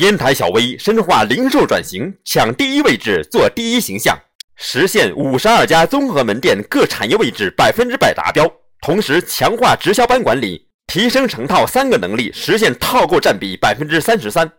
烟台小微深化零售转型抢第一位置做第一形象。实现五十二家综合门店各产业位置百分之百达标。同时强化直销班管理提升成套三个能力实现套购占比百分之三十三。